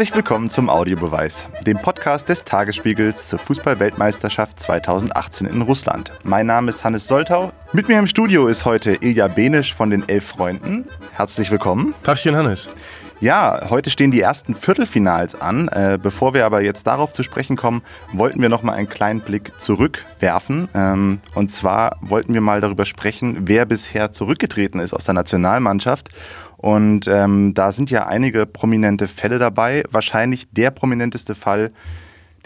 Herzlich willkommen zum Audiobeweis, dem Podcast des Tagesspiegels zur Fußball-Weltmeisterschaft 2018 in Russland. Mein Name ist Hannes Soltau. Mit mir im Studio ist heute Ilja Benisch von den Elf Freunden. Herzlich willkommen. Tagchen, Hannes. Ja, heute stehen die ersten Viertelfinals an. Äh, bevor wir aber jetzt darauf zu sprechen kommen, wollten wir noch mal einen kleinen Blick zurückwerfen. Ähm, und zwar wollten wir mal darüber sprechen, wer bisher zurückgetreten ist aus der Nationalmannschaft. Und ähm, da sind ja einige prominente Fälle dabei. Wahrscheinlich der prominenteste Fall,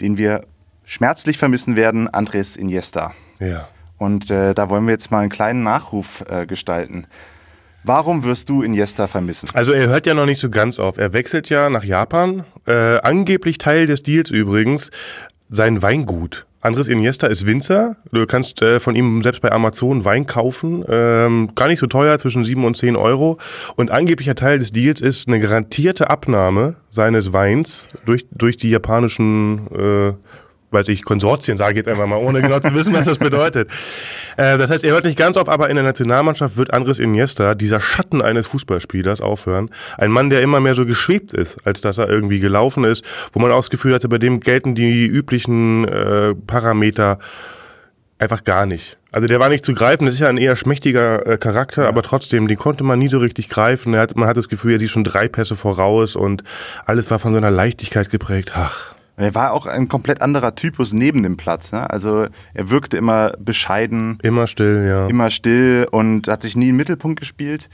den wir schmerzlich vermissen werden, Andres Iniesta. Ja. Und äh, da wollen wir jetzt mal einen kleinen Nachruf äh, gestalten. Warum wirst du Iniesta vermissen? Also er hört ja noch nicht so ganz auf. Er wechselt ja nach Japan. Äh, angeblich Teil des Deals übrigens sein Weingut. Andres Iniesta ist Winzer. Du kannst äh, von ihm selbst bei Amazon Wein kaufen. Ähm, gar nicht so teuer, zwischen 7 und 10 Euro. Und angeblicher Teil des Deals ist eine garantierte Abnahme seines Weins durch, durch die japanischen äh, weiß ich, Konsortien, sage ich jetzt einfach mal, ohne genau zu wissen, was das bedeutet. Äh, das heißt, er hört nicht ganz auf, aber in der Nationalmannschaft wird Andres Iniesta, dieser Schatten eines Fußballspielers, aufhören. Ein Mann, der immer mehr so geschwebt ist, als dass er irgendwie gelaufen ist, wo man auch das Gefühl hatte, bei dem gelten die üblichen äh, Parameter einfach gar nicht. Also der war nicht zu greifen, das ist ja ein eher schmächtiger äh, Charakter, ja. aber trotzdem, den konnte man nie so richtig greifen. Hat, man hat das Gefühl, er sieht schon drei Pässe voraus und alles war von so einer Leichtigkeit geprägt. Ach, er war auch ein komplett anderer Typus neben dem Platz. Ne? Also er wirkte immer bescheiden. Immer still, ja. Immer still und hat sich nie im Mittelpunkt gespielt.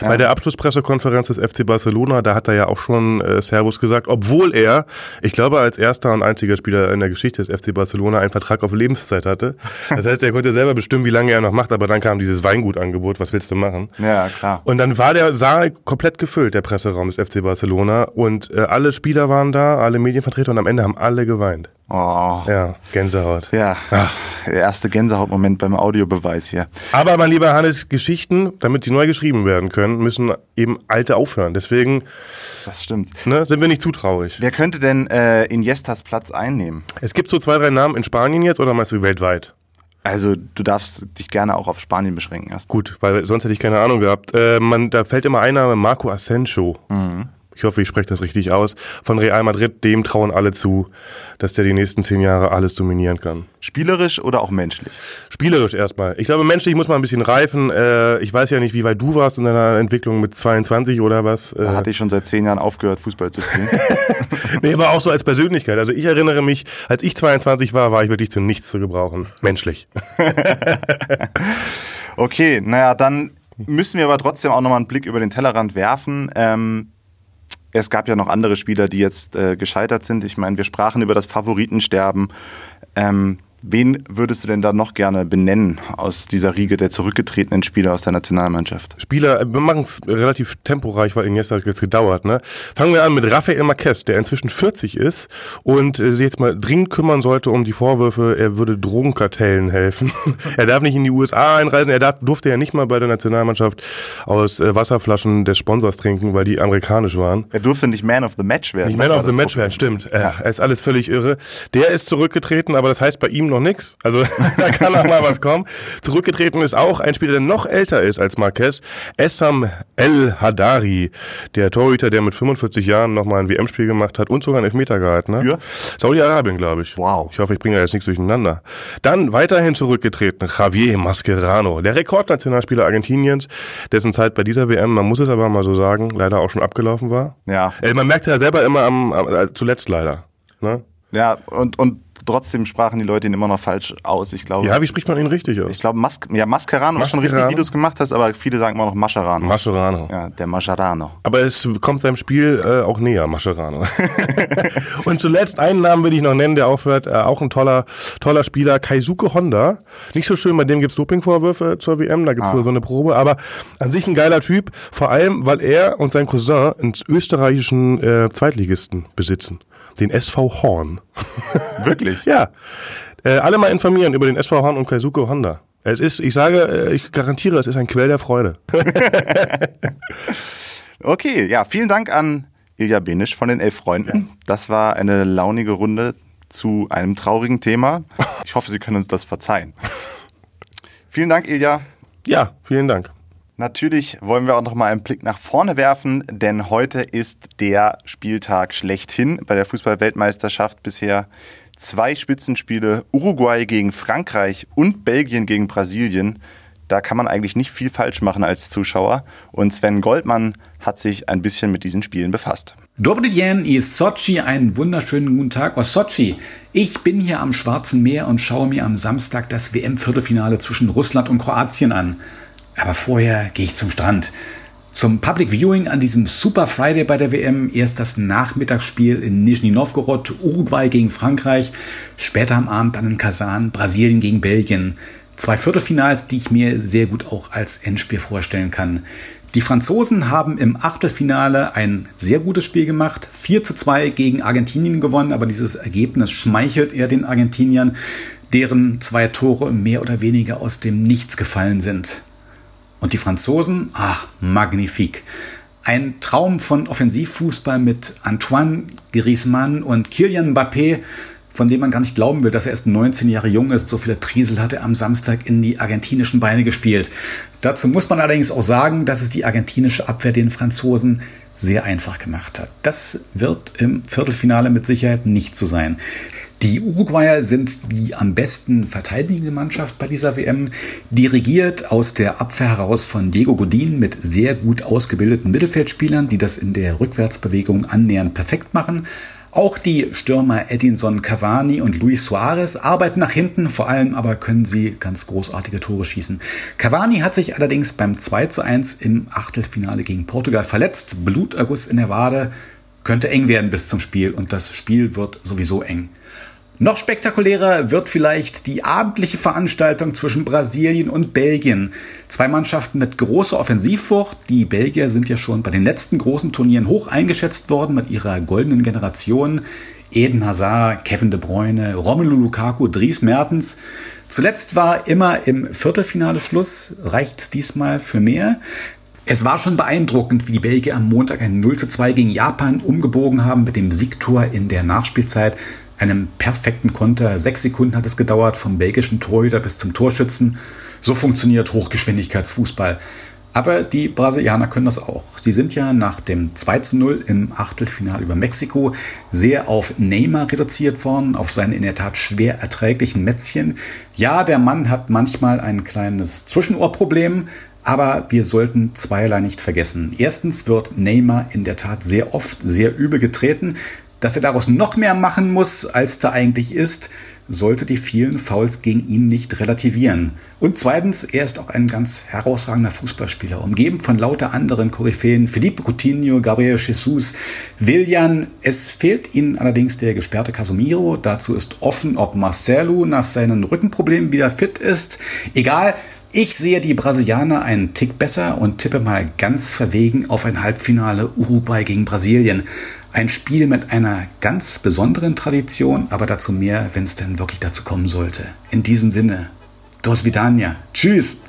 Bei der Abschlusspressekonferenz des FC Barcelona, da hat er ja auch schon äh, Servus gesagt, obwohl er, ich glaube, als erster und einziger Spieler in der Geschichte des FC Barcelona einen Vertrag auf Lebenszeit hatte. Das heißt, er konnte selber bestimmen, wie lange er noch macht, aber dann kam dieses Weingutangebot, was willst du machen? Ja, klar. Und dann war der Saal komplett gefüllt, der Presseraum des FC Barcelona und äh, alle Spieler waren da, alle Medienvertreter und am Ende haben alle geweint. Oh. Ja, Gänsehaut. Ja, Ach. der erste Gänsehautmoment beim Audiobeweis hier. Aber mein lieber Hannes, Geschichten, damit sie neu geschrieben werden können, müssen eben alte aufhören. Deswegen das stimmt. Ne, sind wir nicht zu traurig. Wer könnte denn äh, Iniestas Platz einnehmen? Es gibt so zwei, drei Namen in Spanien jetzt oder meinst du weltweit? Also du darfst dich gerne auch auf Spanien beschränken. Erst. Gut, weil sonst hätte ich keine Ahnung gehabt. Äh, man, da fällt immer ein Name, Marco Asensio. Mhm ich hoffe, ich spreche das richtig aus, von Real Madrid, dem trauen alle zu, dass der die nächsten zehn Jahre alles dominieren kann. Spielerisch oder auch menschlich? Spielerisch erstmal. Ich glaube, menschlich muss man ein bisschen reifen. Äh, ich weiß ja nicht, wie weit du warst in deiner Entwicklung mit 22 oder was. Da hatte ich schon seit zehn Jahren aufgehört, Fußball zu spielen. nee, aber auch so als Persönlichkeit. Also ich erinnere mich, als ich 22 war, war ich wirklich zu nichts zu gebrauchen. Menschlich. okay, naja, dann müssen wir aber trotzdem auch nochmal einen Blick über den Tellerrand werfen. Ähm, es gab ja noch andere Spieler, die jetzt äh, gescheitert sind. Ich meine, wir sprachen über das Favoritensterben. Ähm, Wen würdest du denn da noch gerne benennen aus dieser Riege der zurückgetretenen Spieler aus der Nationalmannschaft? Spieler, wir machen es relativ temporeich, weil Iniesta hat jetzt gedauert. Ne? Fangen wir an mit Rafael Marquez, der inzwischen 40 ist und äh, sich jetzt mal dringend kümmern sollte um die Vorwürfe, er würde Drogenkartellen helfen. er darf nicht in die USA einreisen, er darf, durfte ja nicht mal bei der Nationalmannschaft aus äh, Wasserflaschen des Sponsors trinken, weil die amerikanisch waren. Er durfte nicht Man of the Match werden. Nicht Man of the Match werden, stimmt. Ja. Er ist alles völlig irre. Der ist zurückgetreten, aber das heißt bei ihm noch nichts. Also da kann auch mal was kommen. Zurückgetreten ist auch ein Spieler, der noch älter ist als Marquez. Essam El Hadari, der Torhüter, der mit 45 Jahren nochmal ein WM-Spiel gemacht hat und sogar einen Elfmeter gehalten hat. Für? Saudi-Arabien, glaube ich. Wow. Ich hoffe, ich bringe da jetzt nichts durcheinander. Dann weiterhin zurückgetreten Javier Mascherano, der Rekordnationalspieler Argentiniens, dessen Zeit bei dieser WM, man muss es aber mal so sagen, leider auch schon abgelaufen war. Ja. Äh, man merkt es ja selber immer am, am äh, zuletzt leider. Ne? Ja, und, und trotzdem sprachen die Leute ihn immer noch falsch aus. Ich glaube. Ja, wie spricht man ihn richtig aus? Ich glaube, Mas ja, Mascherano, was schon richtig, wie du es gemacht hast, aber viele sagen immer noch Mascherano. Mascherano. Ja, der Mascherano. Aber es kommt seinem Spiel äh, auch näher, Mascherano. Und zuletzt einen Namen will ich noch nennen, der aufhört, äh, auch ein toller, toller Spieler, Kaisuke Honda. Nicht so schön, bei dem gibt es Dopingvorwürfe zur WM, da gibt es ah. so eine Probe, aber an sich ein geiler Typ, vor allem, weil er und sein Cousin einen österreichischen äh, Zweitligisten besitzen den SV Horn. Wirklich? ja. Äh, alle mal informieren über den SV Horn und Kaisuke Honda. Es ist, ich sage, äh, ich garantiere, es ist ein Quell der Freude. okay, ja, vielen Dank an Ilja Benisch von den Elf Freunden. Das war eine launige Runde zu einem traurigen Thema. Ich hoffe, Sie können uns das verzeihen. Vielen Dank, Ilja. Ja, vielen Dank. Natürlich wollen wir auch noch mal einen Blick nach vorne werfen, denn heute ist der Spieltag schlechthin bei der Fußball-Weltmeisterschaft bisher. Zwei Spitzenspiele, Uruguay gegen Frankreich und Belgien gegen Brasilien. Da kann man eigentlich nicht viel falsch machen als Zuschauer. Und Sven Goldmann hat sich ein bisschen mit diesen Spielen befasst. Dobry den ist Sochi, einen wunderschönen guten Tag aus Sochi. Ich bin hier am Schwarzen Meer und schaue mir am Samstag das WM-Viertelfinale zwischen Russland und Kroatien an. Aber vorher gehe ich zum Strand. Zum Public Viewing an diesem Super Friday bei der WM erst das Nachmittagsspiel in Nizhny Novgorod, Uruguay gegen Frankreich, später am Abend dann in Kasan, Brasilien gegen Belgien. Zwei Viertelfinals, die ich mir sehr gut auch als Endspiel vorstellen kann. Die Franzosen haben im Achtelfinale ein sehr gutes Spiel gemacht, 4 zu 2 gegen Argentinien gewonnen, aber dieses Ergebnis schmeichelt eher den Argentiniern, deren zwei Tore mehr oder weniger aus dem Nichts gefallen sind. Und die Franzosen, ach, magnifique. Ein Traum von Offensivfußball mit Antoine Griezmann und Kylian Mbappé, von dem man gar nicht glauben will, dass er erst 19 Jahre jung ist. So viele Triesel hat er am Samstag in die argentinischen Beine gespielt. Dazu muss man allerdings auch sagen, dass es die argentinische Abwehr den Franzosen sehr einfach gemacht hat. Das wird im Viertelfinale mit Sicherheit nicht so sein. Die Uruguayer sind die am besten verteidigende Mannschaft bei dieser WM, dirigiert aus der Abwehr heraus von Diego Godin mit sehr gut ausgebildeten Mittelfeldspielern, die das in der Rückwärtsbewegung annähernd perfekt machen. Auch die Stürmer Edinson Cavani und Luis Suarez arbeiten nach hinten, vor allem aber können sie ganz großartige Tore schießen. Cavani hat sich allerdings beim 2 zu 1 im Achtelfinale gegen Portugal verletzt. Bluterguss in der Wade könnte eng werden bis zum Spiel und das Spiel wird sowieso eng. Noch spektakulärer wird vielleicht die abendliche Veranstaltung zwischen Brasilien und Belgien. Zwei Mannschaften mit großer Offensivfurcht. Die Belgier sind ja schon bei den letzten großen Turnieren hoch eingeschätzt worden mit ihrer goldenen Generation. Eden Hazard, Kevin De Bruyne, Romelu Lukaku, Dries Mertens. Zuletzt war immer im Viertelfinale Schluss. Reicht's diesmal für mehr? Es war schon beeindruckend, wie die Belgier am Montag ein 0 zu 2 gegen Japan umgebogen haben mit dem Siegtor in der Nachspielzeit einem perfekten Konter. Sechs Sekunden hat es gedauert vom belgischen Torhüter bis zum Torschützen. So funktioniert Hochgeschwindigkeitsfußball. Aber die Brasilianer können das auch. Sie sind ja nach dem 2 zu 0 im Achtelfinale über Mexiko sehr auf Neymar reduziert worden, auf seine in der Tat schwer erträglichen Mätzchen. Ja, der Mann hat manchmal ein kleines Zwischenohrproblem, aber wir sollten zweierlei nicht vergessen. Erstens wird Neymar in der Tat sehr oft sehr übel getreten. Dass er daraus noch mehr machen muss, als da eigentlich ist, sollte die vielen Fouls gegen ihn nicht relativieren. Und zweitens, er ist auch ein ganz herausragender Fußballspieler, umgeben von lauter anderen Koryphäen, Felipe Coutinho, Gabriel Jesus, Willian. Es fehlt ihnen allerdings der gesperrte Casemiro. Dazu ist offen, ob Marcelo nach seinen Rückenproblemen wieder fit ist. Egal, ich sehe die Brasilianer einen Tick besser und tippe mal ganz verwegen auf ein Halbfinale Uruguay gegen Brasilien. Ein Spiel mit einer ganz besonderen Tradition, aber dazu mehr, wenn es denn wirklich dazu kommen sollte. In diesem Sinne, dos vidania. Tschüss!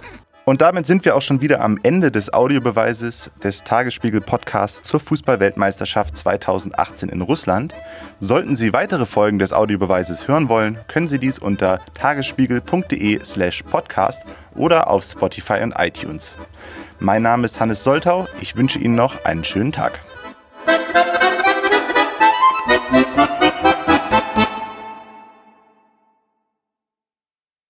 Und damit sind wir auch schon wieder am Ende des Audiobeweises des Tagesspiegel-Podcasts zur Fußballweltmeisterschaft 2018 in Russland. Sollten Sie weitere Folgen des Audiobeweises hören wollen, können Sie dies unter tagesspiegel.de/slash podcast oder auf Spotify und iTunes. Mein Name ist Hannes Soltau. Ich wünsche Ihnen noch einen schönen Tag.